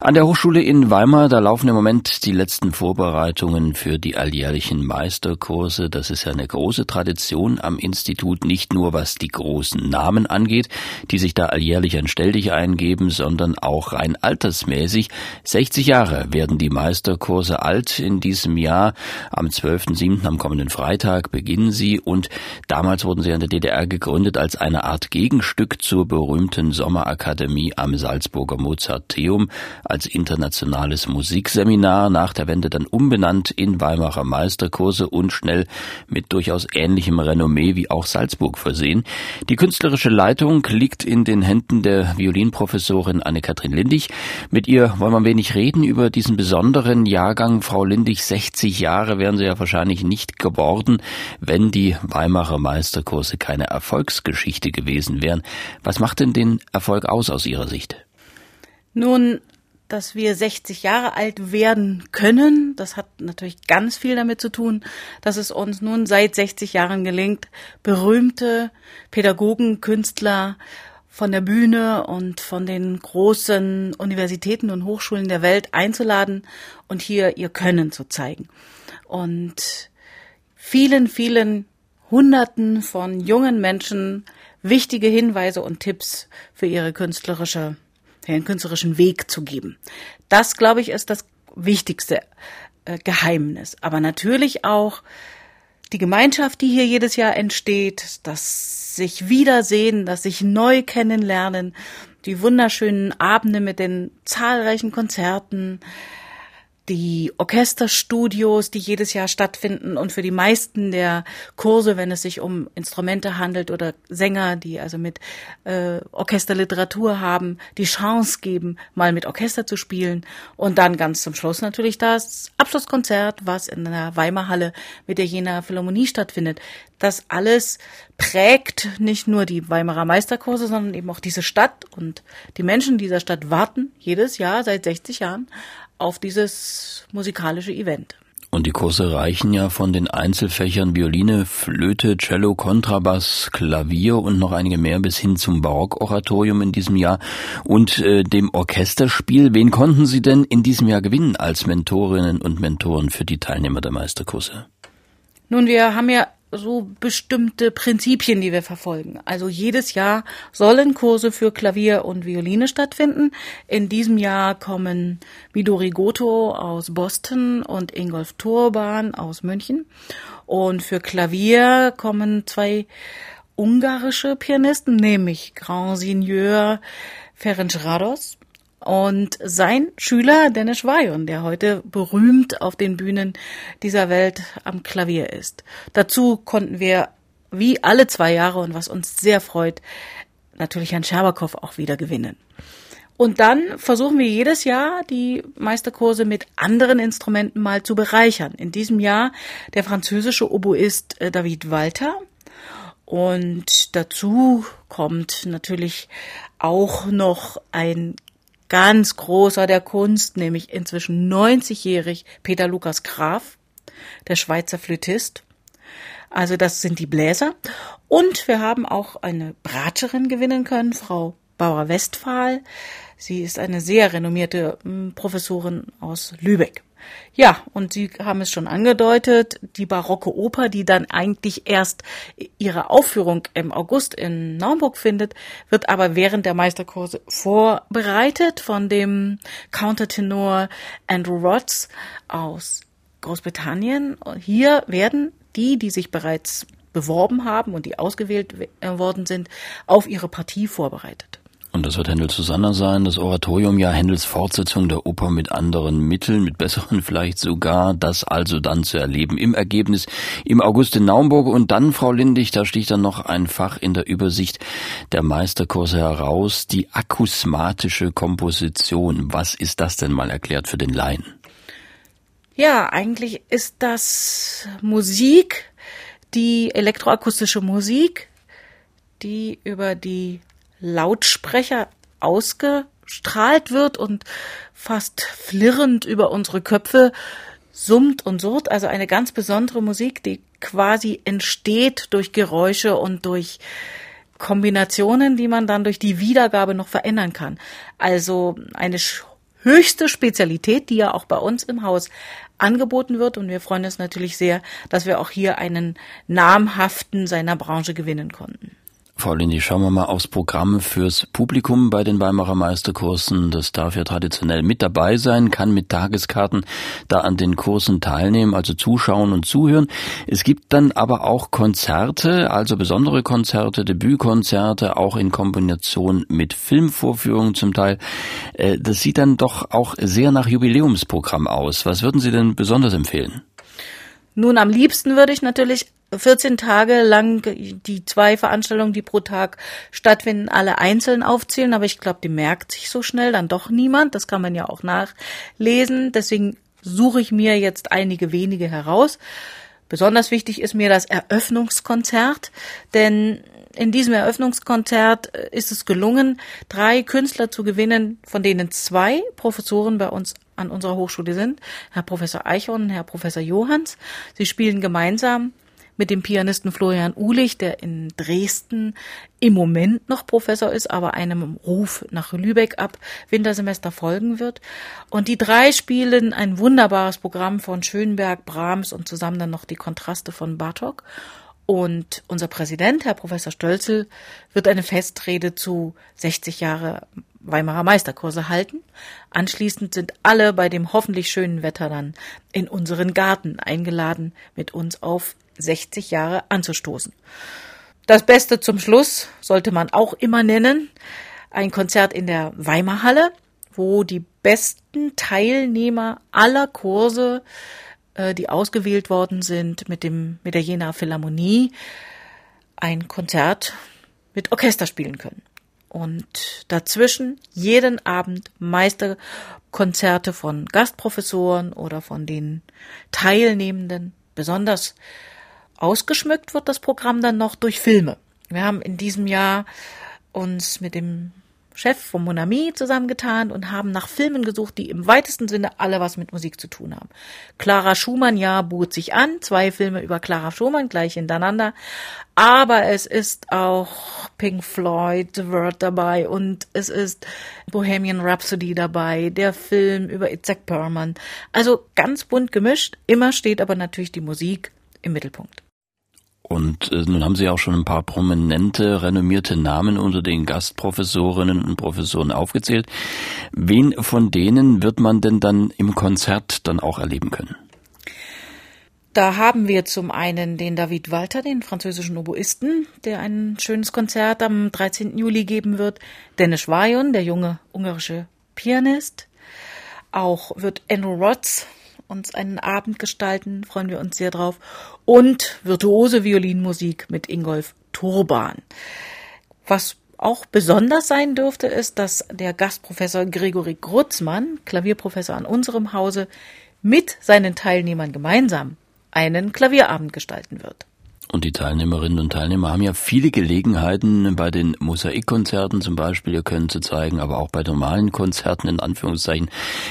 An der Hochschule in Weimar, da laufen im Moment die letzten Vorbereitungen für die alljährlichen Meisterkurse. Das ist ja eine große Tradition am Institut, nicht nur was die großen Namen angeht, die sich da alljährlich ein Stelldich eingeben, sondern auch rein altersmäßig. 60 Jahre werden die Meisterkurse alt in diesem Jahr. Am 12.07. am kommenden Freitag beginnen sie und damals wurden sie in der DDR gegründet als eine Art Gegenstück zur berühmten Sommerakademie am Salzburger Mozarteum als internationales Musikseminar, nach der Wende dann umbenannt in Weimarer Meisterkurse und schnell mit durchaus ähnlichem Renommee wie auch Salzburg versehen. Die künstlerische Leitung liegt in den Händen der Violinprofessorin Anne-Kathrin Lindig. Mit ihr wollen wir ein wenig reden über diesen besonderen Jahrgang. Frau Lindig, 60 Jahre wären Sie ja wahrscheinlich nicht geworden, wenn die Weimarer Meisterkurse keine Erfolgsgeschichte gewesen wären. Was macht denn den Erfolg aus aus Ihrer Sicht? Nun, dass wir 60 Jahre alt werden können. Das hat natürlich ganz viel damit zu tun, dass es uns nun seit 60 Jahren gelingt, berühmte Pädagogen, Künstler von der Bühne und von den großen Universitäten und Hochschulen der Welt einzuladen und hier ihr Können zu zeigen. Und vielen, vielen Hunderten von jungen Menschen wichtige Hinweise und Tipps für ihre künstlerische den künstlerischen Weg zu geben. Das, glaube ich, ist das wichtigste äh, Geheimnis. Aber natürlich auch die Gemeinschaft, die hier jedes Jahr entsteht, das sich wiedersehen, das sich neu kennenlernen, die wunderschönen Abende mit den zahlreichen Konzerten, die Orchesterstudios, die jedes Jahr stattfinden und für die meisten der Kurse, wenn es sich um Instrumente handelt oder Sänger, die also mit äh, Orchesterliteratur haben, die Chance geben, mal mit Orchester zu spielen und dann ganz zum Schluss natürlich das Abschlusskonzert, was in der Weimarhalle mit der Jena Philharmonie stattfindet. Das alles prägt nicht nur die Weimarer Meisterkurse, sondern eben auch diese Stadt und die Menschen dieser Stadt warten jedes Jahr seit 60 Jahren auf dieses musikalische Event. Und die Kurse reichen ja von den Einzelfächern Violine, Flöte, Cello, Kontrabass, Klavier und noch einige mehr bis hin zum Barockoratorium in diesem Jahr und äh, dem Orchesterspiel. Wen konnten Sie denn in diesem Jahr gewinnen als Mentorinnen und Mentoren für die Teilnehmer der Meisterkurse? Nun, wir haben ja so bestimmte Prinzipien, die wir verfolgen. Also jedes Jahr sollen Kurse für Klavier und Violine stattfinden. In diesem Jahr kommen Midori Goto aus Boston und Ingolf Turban aus München. Und für Klavier kommen zwei ungarische Pianisten, nämlich Grand Seigneur Ferenc Rados und sein Schüler Dennis Vajon, der heute berühmt auf den Bühnen dieser Welt am Klavier ist. Dazu konnten wir wie alle zwei Jahre und was uns sehr freut, natürlich Herrn Scherbakow auch wieder gewinnen. Und dann versuchen wir jedes Jahr die Meisterkurse mit anderen Instrumenten mal zu bereichern. In diesem Jahr der französische Oboist äh, David Walter. Und dazu kommt natürlich auch noch ein ganz großer der Kunst, nämlich inzwischen 90-jährig Peter Lukas Graf, der Schweizer Flötist. Also das sind die Bläser. Und wir haben auch eine Braterin gewinnen können, Frau Bauer-Westphal. Sie ist eine sehr renommierte hm, Professorin aus Lübeck. Ja, und Sie haben es schon angedeutet, die barocke Oper, die dann eigentlich erst ihre Aufführung im August in Naumburg findet, wird aber während der Meisterkurse vorbereitet von dem Countertenor Andrew Rhodes aus Großbritannien. Hier werden die, die sich bereits beworben haben und die ausgewählt worden sind, auf ihre Partie vorbereitet. Und das wird Händel Susanna sein, das Oratorium ja Händels Fortsetzung der Oper mit anderen Mitteln, mit besseren vielleicht sogar, das also dann zu erleben im Ergebnis im August in Naumburg und dann, Frau Lindig, da sticht dann noch ein Fach in der Übersicht der Meisterkurse heraus, die akusmatische Komposition. Was ist das denn mal erklärt für den Laien? Ja, eigentlich ist das Musik, die elektroakustische Musik, die über die Lautsprecher ausgestrahlt wird und fast flirrend über unsere Köpfe summt und surrt. Also eine ganz besondere Musik, die quasi entsteht durch Geräusche und durch Kombinationen, die man dann durch die Wiedergabe noch verändern kann. Also eine höchste Spezialität, die ja auch bei uns im Haus angeboten wird. Und wir freuen uns natürlich sehr, dass wir auch hier einen namhaften seiner Branche gewinnen konnten. Frau Lindy, schauen wir mal aufs Programm fürs Publikum bei den Weimarer Meisterkursen. Das darf ja traditionell mit dabei sein, kann mit Tageskarten da an den Kursen teilnehmen, also zuschauen und zuhören. Es gibt dann aber auch Konzerte, also besondere Konzerte, Debütkonzerte, auch in Kombination mit Filmvorführungen zum Teil. Äh, das sieht dann doch auch sehr nach Jubiläumsprogramm aus. Was würden Sie denn besonders empfehlen? Nun, am liebsten würde ich natürlich 14 Tage lang die zwei Veranstaltungen, die pro Tag stattfinden, alle einzeln aufzählen, aber ich glaube, die merkt sich so schnell dann doch niemand. Das kann man ja auch nachlesen. Deswegen suche ich mir jetzt einige wenige heraus. Besonders wichtig ist mir das Eröffnungskonzert, denn in diesem Eröffnungskonzert ist es gelungen, drei Künstler zu gewinnen, von denen zwei Professoren bei uns an unserer Hochschule sind, Herr Professor Eichhorn und Herr Professor Johanns. Sie spielen gemeinsam mit dem Pianisten Florian Uhlich, der in Dresden im Moment noch Professor ist, aber einem Ruf nach Lübeck ab Wintersemester folgen wird. Und die drei spielen ein wunderbares Programm von Schönberg, Brahms und zusammen dann noch die Kontraste von Bartok. Und unser Präsident, Herr Professor Stölzel, wird eine Festrede zu 60 Jahre Weimarer Meisterkurse halten. Anschließend sind alle bei dem hoffentlich schönen Wetter dann in unseren Garten eingeladen, mit uns auf 60 Jahre anzustoßen. Das Beste zum Schluss sollte man auch immer nennen, ein Konzert in der Weimarhalle, wo die besten Teilnehmer aller Kurse, äh, die ausgewählt worden sind, mit dem, mit der Jena Philharmonie, ein Konzert mit Orchester spielen können. Und dazwischen jeden Abend Meisterkonzerte von Gastprofessoren oder von den Teilnehmenden. Besonders ausgeschmückt wird das Programm dann noch durch Filme. Wir haben in diesem Jahr uns mit dem Chef von Monami zusammengetan und haben nach Filmen gesucht, die im weitesten Sinne alle was mit Musik zu tun haben. Clara Schumann, ja, bot sich an. Zwei Filme über Clara Schumann gleich hintereinander. Aber es ist auch Pink Floyd, The Word dabei und es ist Bohemian Rhapsody dabei, der Film über Itzhak Perlman. Also ganz bunt gemischt. Immer steht aber natürlich die Musik im Mittelpunkt. Und äh, nun haben Sie auch schon ein paar prominente, renommierte Namen unter den Gastprofessorinnen und Professoren aufgezählt. Wen von denen wird man denn dann im Konzert dann auch erleben können? Da haben wir zum einen den David Walter, den französischen Oboisten, der ein schönes Konzert am 13. Juli geben wird. Dennis Vajon, der junge ungarische Pianist. Auch wird Andrew Rotz uns einen Abend gestalten, freuen wir uns sehr drauf. Und virtuose Violinmusik mit Ingolf Turban. Was auch besonders sein dürfte, ist, dass der Gastprofessor Gregory Grutzmann, Klavierprofessor an unserem Hause, mit seinen Teilnehmern gemeinsam einen Klavierabend gestalten wird. Und die Teilnehmerinnen und Teilnehmer haben ja viele Gelegenheiten bei den Mosaikkonzerten zum Beispiel, ihr könnt sie zeigen, aber auch bei normalen Konzerten in Anführungszeichen.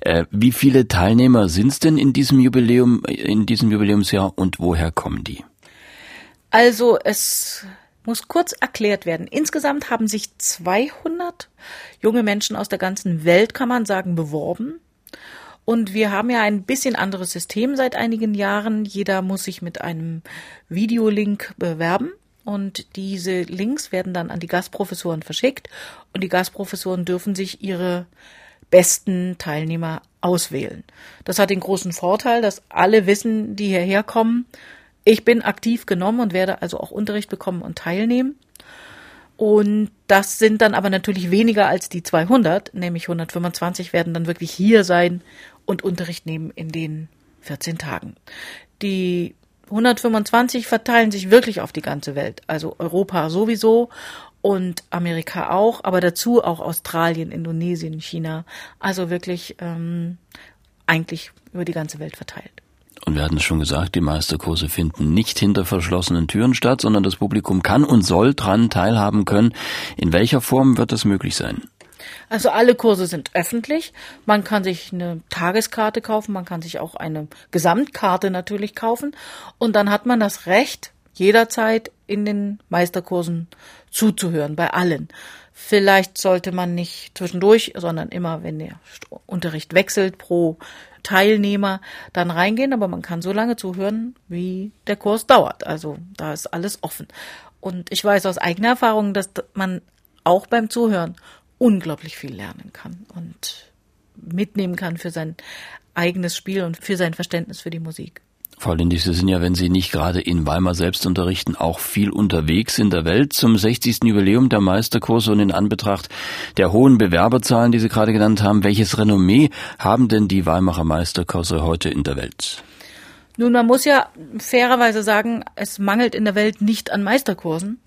Äh, wie viele Teilnehmer sind es denn in diesem Jubiläum, in diesem Jubiläumsjahr und woher kommen die? Also es muss kurz erklärt werden. Insgesamt haben sich 200 junge Menschen aus der ganzen Welt, kann man sagen, beworben. Und wir haben ja ein bisschen anderes System seit einigen Jahren. Jeder muss sich mit einem Videolink bewerben. Und diese Links werden dann an die Gastprofessoren verschickt. Und die Gastprofessoren dürfen sich ihre besten Teilnehmer auswählen. Das hat den großen Vorteil, dass alle wissen, die hierher kommen, ich bin aktiv genommen und werde also auch Unterricht bekommen und teilnehmen. Und das sind dann aber natürlich weniger als die 200, nämlich 125 werden dann wirklich hier sein und Unterricht nehmen in den 14 Tagen. Die 125 verteilen sich wirklich auf die ganze Welt, also Europa sowieso und Amerika auch, aber dazu auch Australien, Indonesien, China, also wirklich ähm, eigentlich über die ganze Welt verteilt. Und wir hatten es schon gesagt, die Meisterkurse finden nicht hinter verschlossenen Türen statt, sondern das Publikum kann und soll dran teilhaben können. In welcher Form wird das möglich sein? Also alle Kurse sind öffentlich. Man kann sich eine Tageskarte kaufen, man kann sich auch eine Gesamtkarte natürlich kaufen. Und dann hat man das Recht, jederzeit in den Meisterkursen zuzuhören, bei allen. Vielleicht sollte man nicht zwischendurch, sondern immer, wenn der Unterricht wechselt pro Teilnehmer, dann reingehen, aber man kann so lange zuhören, wie der Kurs dauert. Also da ist alles offen. Und ich weiß aus eigener Erfahrung, dass man auch beim Zuhören unglaublich viel lernen kann und mitnehmen kann für sein eigenes Spiel und für sein Verständnis für die Musik. Frau Lindig, Sie sind ja, wenn Sie nicht gerade in Weimar selbst unterrichten, auch viel unterwegs in der Welt zum 60. Jubiläum der Meisterkurse und in Anbetracht der hohen Bewerberzahlen, die Sie gerade genannt haben. Welches Renommee haben denn die Weimarer Meisterkurse heute in der Welt? Nun, man muss ja fairerweise sagen, es mangelt in der Welt nicht an Meisterkursen.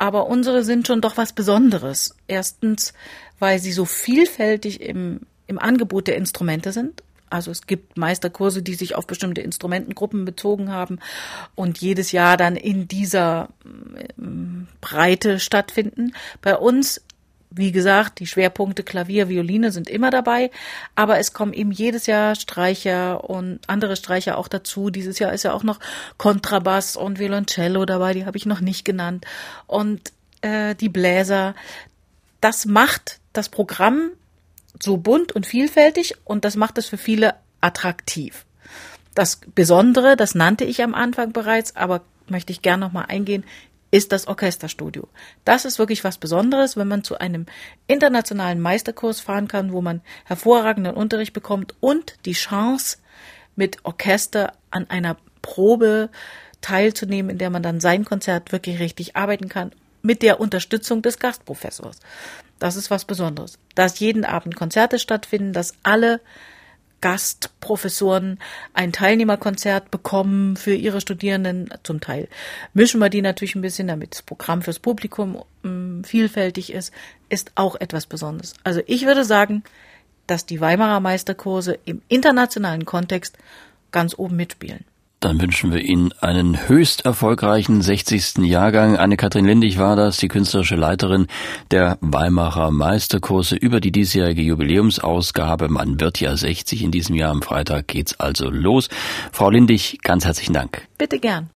Aber unsere sind schon doch was Besonderes. Erstens, weil sie so vielfältig im, im Angebot der Instrumente sind. Also es gibt Meisterkurse, die sich auf bestimmte Instrumentengruppen bezogen haben und jedes Jahr dann in dieser ähm, Breite stattfinden. Bei uns wie gesagt, die Schwerpunkte Klavier, Violine sind immer dabei, aber es kommen eben jedes Jahr Streicher und andere Streicher auch dazu. Dieses Jahr ist ja auch noch Kontrabass und Violoncello dabei, die habe ich noch nicht genannt. Und äh, die Bläser. Das macht das Programm so bunt und vielfältig und das macht es für viele attraktiv. Das Besondere, das nannte ich am Anfang bereits, aber möchte ich gern nochmal eingehen, ist das Orchesterstudio. Das ist wirklich was Besonderes, wenn man zu einem internationalen Meisterkurs fahren kann, wo man hervorragenden Unterricht bekommt und die Chance, mit Orchester an einer Probe teilzunehmen, in der man dann sein Konzert wirklich richtig arbeiten kann, mit der Unterstützung des Gastprofessors. Das ist was Besonderes. Dass jeden Abend Konzerte stattfinden, dass alle Gastprofessoren ein Teilnehmerkonzert bekommen für ihre Studierenden. Zum Teil mischen wir die natürlich ein bisschen, damit das Programm fürs Publikum ähm, vielfältig ist, ist auch etwas Besonderes. Also ich würde sagen, dass die Weimarer Meisterkurse im internationalen Kontext ganz oben mitspielen. Dann wünschen wir Ihnen einen höchst erfolgreichen 60. Jahrgang. Anne-Kathrin Lindig war das, die künstlerische Leiterin der Weimarer Meisterkurse über die diesjährige Jubiläumsausgabe. Man wird ja 60 in diesem Jahr. Am Freitag geht's also los. Frau Lindig, ganz herzlichen Dank. Bitte gern.